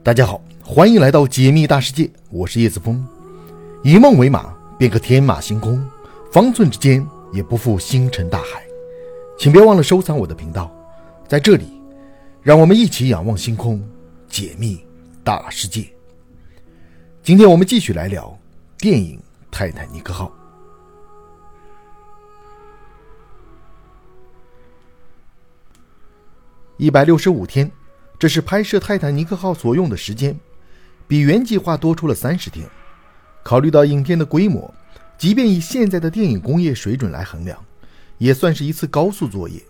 大家好，欢迎来到解密大世界，我是叶子峰。以梦为马，便可天马行空，方寸之间也不负星辰大海。请别忘了收藏我的频道，在这里，让我们一起仰望星空，解密大世界。今天我们继续来聊电影《泰坦尼克号》。一百六十五天。这是拍摄泰坦尼克号所用的时间，比原计划多出了三十天。考虑到影片的规模，即便以现在的电影工业水准来衡量，也算是一次高速作业。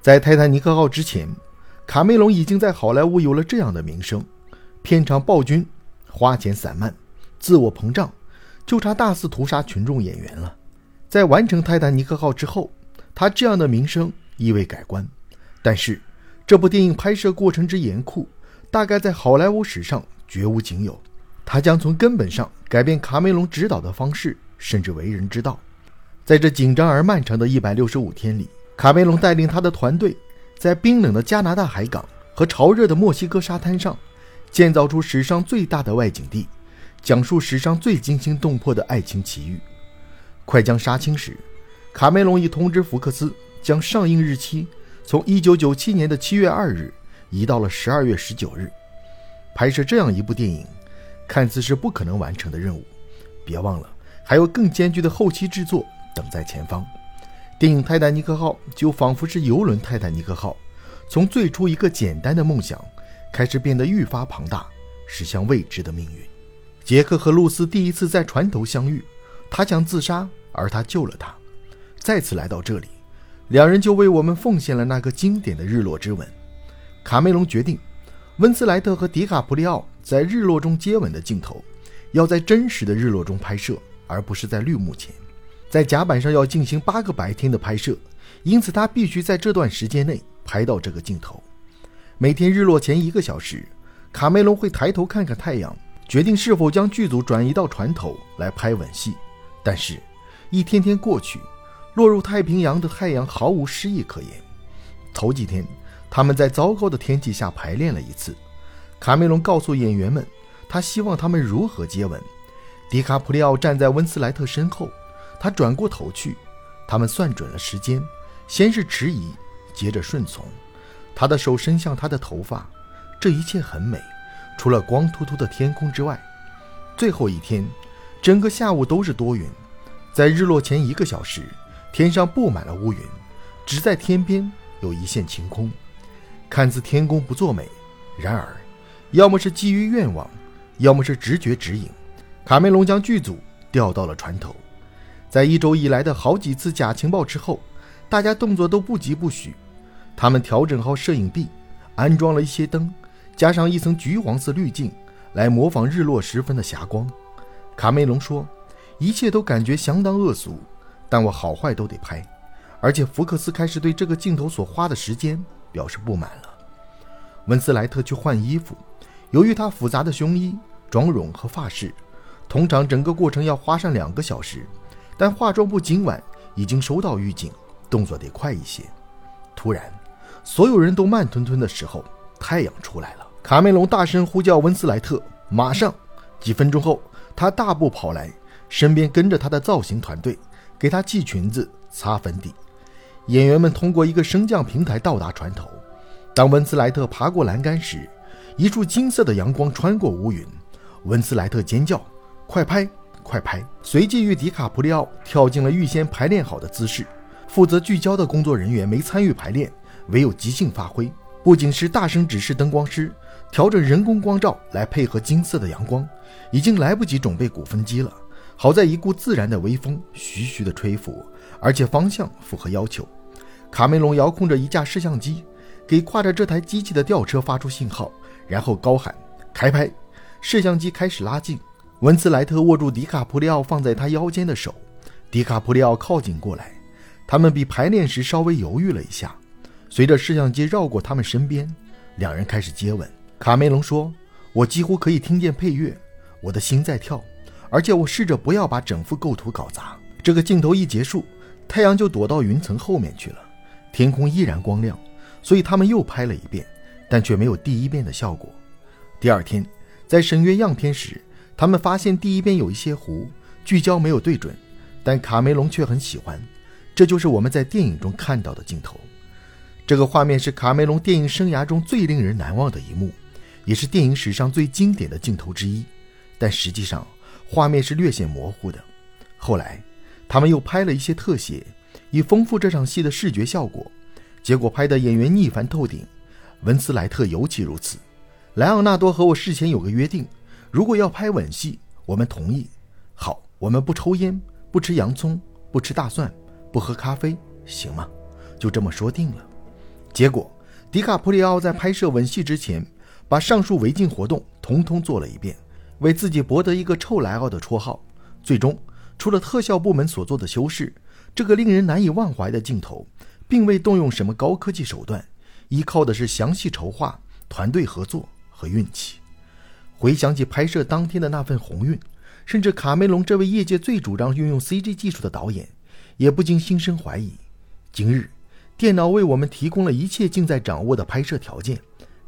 在泰坦尼克号之前，卡梅隆已经在好莱坞有了这样的名声：片场暴君，花钱散漫，自我膨胀，就差大肆屠杀群众演员了。在完成泰坦尼克号之后，他这样的名声意味改观。但是，这部电影拍摄过程之严酷，大概在好莱坞史上绝无仅有。它将从根本上改变卡梅隆执导的方式，甚至为人之道。在这紧张而漫长的一百六十五天里，卡梅隆带领他的团队，在冰冷的加拿大海港和潮热的墨西哥沙滩上，建造出史上最大的外景地，讲述史上最惊心动魄的爱情奇遇。快将杀青时，卡梅隆已通知福克斯将上映日期。从一九九七年的七月二日移到了十二月十九日，拍摄这样一部电影，看似是不可能完成的任务。别忘了，还有更艰巨的后期制作等在前方。电影《泰坦尼克号》就仿佛是游轮《泰坦尼克号》，从最初一个简单的梦想，开始变得愈发庞大，驶向未知的命运。杰克和露丝第一次在船头相遇，他想自杀，而他救了他。再次来到这里。两人就为我们奉献了那个经典的日落之吻。卡梅隆决定，温斯莱特和迪卡普里奥在日落中接吻的镜头，要在真实的日落中拍摄，而不是在绿幕前。在甲板上要进行八个白天的拍摄，因此他必须在这段时间内拍到这个镜头。每天日落前一个小时，卡梅隆会抬头看看太阳，决定是否将剧组转移到船头来拍吻戏。但是，一天天过去。落入太平洋的太阳毫无诗意可言。头几天，他们在糟糕的天气下排练了一次。卡梅隆告诉演员们，他希望他们如何接吻。迪卡普里奥站在温斯莱特身后，他转过头去。他们算准了时间，先是迟疑，接着顺从。他的手伸向他的头发，这一切很美，除了光秃秃的天空之外。最后一天，整个下午都是多云。在日落前一个小时。天上布满了乌云，只在天边有一线晴空，看似天公不作美。然而，要么是基于愿望，要么是直觉指引，卡梅隆将剧组调到了船头。在一周以来的好几次假情报之后，大家动作都不疾不徐。他们调整好摄影臂，安装了一些灯，加上一层橘黄色滤镜，来模仿日落时分的霞光。卡梅隆说：“一切都感觉相当恶俗。”但我好坏都得拍，而且福克斯开始对这个镜头所花的时间表示不满了。温斯莱特去换衣服，由于他复杂的胸衣、妆容和发饰，通常整个过程要花上两个小时。但化妆部今晚已经收到预警，动作得快一些。突然，所有人都慢吞吞的时候，太阳出来了。卡梅隆大声呼叫温斯莱特，马上。几分钟后，他大步跑来，身边跟着他的造型团队。给她系裙子、擦粉底。演员们通过一个升降平台到达船头。当温斯莱特爬过栏杆时，一束金色的阳光穿过乌云。温斯莱特尖叫：“快拍，快拍！”随即与迪卡普里奥跳进了预先排练好的姿势。负责聚焦的工作人员没参与排练，唯有即兴发挥。不仅是大声指示灯光师调整人工光照来配合金色的阳光，已经来不及准备鼓风机了。好在一股自然的微风徐徐地吹拂，而且方向符合要求。卡梅隆遥控着一架摄像机，给挎着这台机器的吊车发出信号，然后高喊“开拍”。摄像机开始拉近，文斯莱特握住迪卡普里奥放在他腰间的手，迪卡普里奥靠近过来。他们比排练时稍微犹豫了一下。随着摄像机绕过他们身边，两人开始接吻。卡梅隆说：“我几乎可以听见配乐，我的心在跳。”而且我试着不要把整幅构图搞砸。这个镜头一结束，太阳就躲到云层后面去了，天空依然光亮，所以他们又拍了一遍，但却没有第一遍的效果。第二天，在审阅样片时，他们发现第一边有一些糊，聚焦没有对准，但卡梅隆却很喜欢。这就是我们在电影中看到的镜头。这个画面是卡梅隆电影生涯中最令人难忘的一幕，也是电影史上最经典的镜头之一。但实际上，画面是略显模糊的。后来，他们又拍了一些特写，以丰富这场戏的视觉效果。结果拍的演员逆反透顶，文斯莱特尤其如此。莱昂纳多和我事前有个约定，如果要拍吻戏，我们同意。好，我们不抽烟，不吃洋葱，不吃大蒜，不喝咖啡，行吗？就这么说定了。结果，迪卡普里奥在拍摄吻戏之前，把上述违禁活动统统做了一遍，为自己博得一个“臭莱奥”的绰号。最终，除了特效部门所做的修饰，这个令人难以忘怀的镜头，并未动用什么高科技手段，依靠的是详细筹划、团队合作和运气。回想起拍摄当天的那份鸿运，甚至卡梅隆这位业界最主张运用 CG 技术的导演，也不禁心生怀疑：今日。电脑为我们提供了一切尽在掌握的拍摄条件，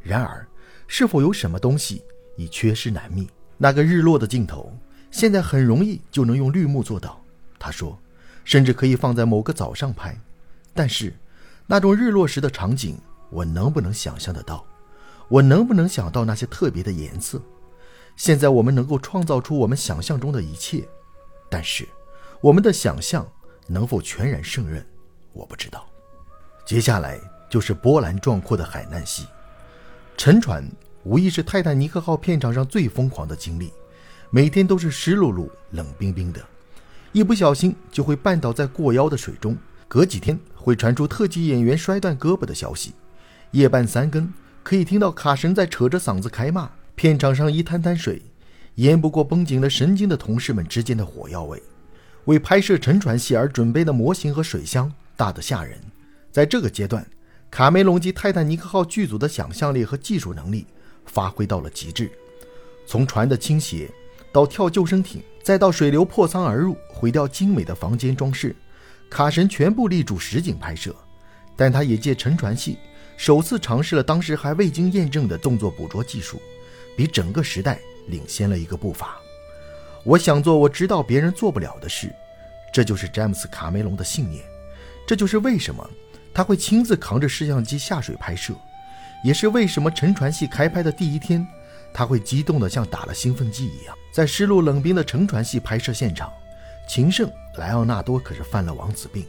然而，是否有什么东西已缺失难觅？那个日落的镜头，现在很容易就能用绿幕做到。他说，甚至可以放在某个早上拍。但是，那种日落时的场景，我能不能想象得到？我能不能想到那些特别的颜色？现在我们能够创造出我们想象中的一切，但是，我们的想象能否全然胜任？我不知道。接下来就是波澜壮阔的海难戏，沉船无疑是泰坦尼克号片场上最疯狂的经历，每天都是湿漉漉、冷冰冰的，一不小心就会绊倒在过腰的水中。隔几天会传出特技演员摔断胳膊的消息，夜半三更可以听到卡神在扯着嗓子开骂。片场上一滩滩水，淹不过绷紧了神经的同事们之间的火药味。为拍摄沉船戏而准备的模型和水箱大得吓人。在这个阶段，卡梅隆及泰坦尼克号剧组的想象力和技术能力发挥到了极致。从船的倾斜到跳救生艇，再到水流破舱而入毁掉精美的房间装饰，卡神全部力主实景拍摄。但他也借沉船戏首次尝试了当时还未经验证的动作捕捉技术，比整个时代领先了一个步伐。我想做我知道别人做不了的事，这就是詹姆斯·卡梅隆的信念，这就是为什么。他会亲自扛着摄像机下水拍摄，也是为什么沉船戏开拍的第一天，他会激动得像打了兴奋剂一样。在湿漉冷冰的沉船戏拍摄现场，情圣莱奥纳多可是犯了王子病，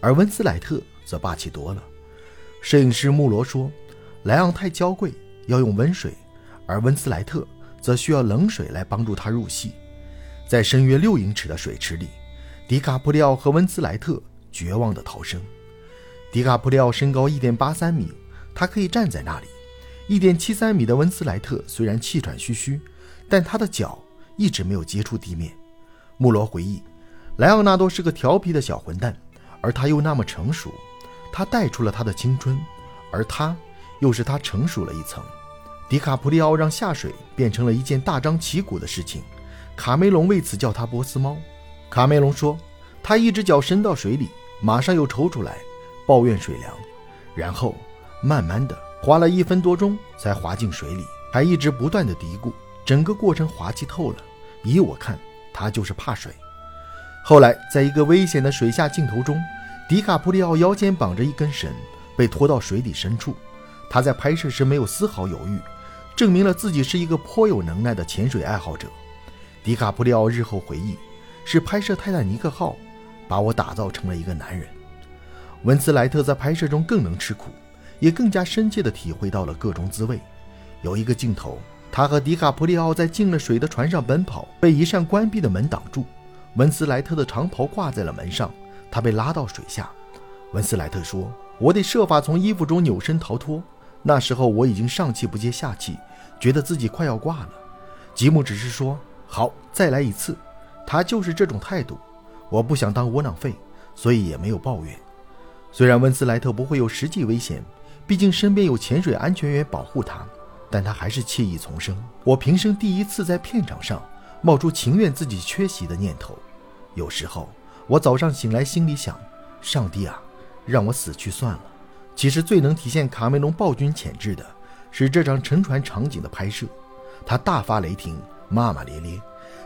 而温斯莱特则霸气多了。摄影师穆罗说：“莱昂太娇贵，要用温水，而温斯莱特则需要冷水来帮助他入戏。”在深约六英尺的水池里，迪卡普里奥和温斯莱特绝望地逃生。迪卡普里奥身高一点八三米，他可以站在那里。一点七三米的温斯莱特虽然气喘吁吁，但他的脚一直没有接触地面。穆罗回忆，莱昂纳多是个调皮的小混蛋，而他又那么成熟，他带出了他的青春，而他又是他成熟了一层。迪卡普里奥让下水变成了一件大张旗鼓的事情，卡梅隆为此叫他波斯猫。卡梅隆说，他一只脚伸到水里，马上又抽出来。抱怨水凉，然后慢慢的滑了一分多钟才滑进水里，还一直不断的嘀咕，整个过程滑稽透了。依我看，他就是怕水。后来，在一个危险的水下镜头中，迪卡普里奥腰间绑着一根绳，被拖到水底深处。他在拍摄时没有丝毫犹豫，证明了自己是一个颇有能耐的潜水爱好者。迪卡普里奥日后回忆，是拍摄泰坦尼克号，把我打造成了一个男人。文斯莱特在拍摄中更能吃苦，也更加深切地体会到了各种滋味。有一个镜头，他和迪卡普里奥在进了水的船上奔跑，被一扇关闭的门挡住。文斯莱特的长袍挂在了门上，他被拉到水下。文斯莱特说：“我得设法从衣服中扭身逃脱。”那时候我已经上气不接下气，觉得自己快要挂了。吉姆只是说：“好，再来一次。”他就是这种态度。我不想当窝囊废，所以也没有抱怨。虽然温斯莱特不会有实际危险，毕竟身边有潜水安全员保护他，但他还是惬意丛生。我平生第一次在片场上冒出情愿自己缺席的念头。有时候我早上醒来心里想：上帝啊，让我死去算了。其实最能体现卡梅隆暴君潜质的是这张沉船场景的拍摄。他大发雷霆，骂骂咧咧，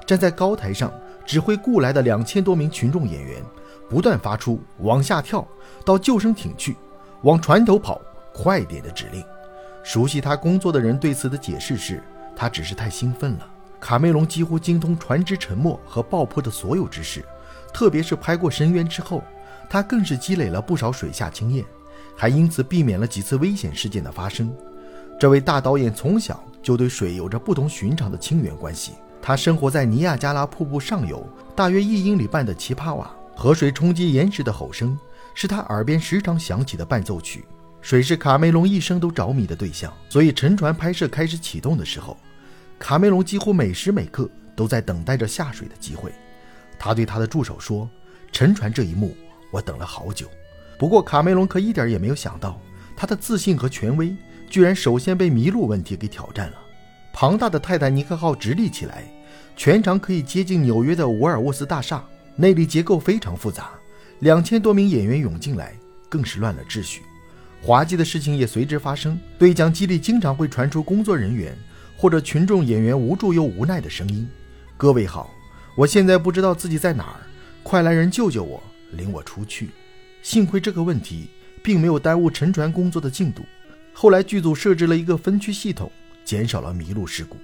站在高台上指挥雇来的两千多名群众演员，不断发出“往下跳”到“救生艇去”、“往船头跑”、“快点”的指令。熟悉他工作的人对此的解释是，他只是太兴奋了。卡梅隆几乎精通船只沉没和爆破的所有知识，特别是拍过《深渊》之后，他更是积累了不少水下经验，还因此避免了几次危险事件的发生。这位大导演从小就对水有着不同寻常的亲缘关系。他生活在尼亚加拉瀑布上游大约一英里半的奇帕瓦，河水冲击岩石的吼声是他耳边时常响起的伴奏曲。水是卡梅隆一生都着迷的对象，所以沉船拍摄开始启动的时候。卡梅隆几乎每时每刻都在等待着下水的机会。他对他的助手说：“沉船这一幕，我等了好久。”不过，卡梅隆可一点也没有想到，他的自信和权威居然首先被迷路问题给挑战了。庞大的泰坦尼克号直立起来，全长可以接近纽约的沃尔沃斯大厦，内里结构非常复杂。两千多名演员涌进来，更是乱了秩序。滑稽的事情也随之发生。对讲机里经常会传出工作人员。或者群众演员无助又无奈的声音：“各位好，我现在不知道自己在哪儿，快来人救救我，领我出去。”幸亏这个问题并没有耽误沉船工作的进度。后来剧组设置了一个分区系统，减少了迷路事故。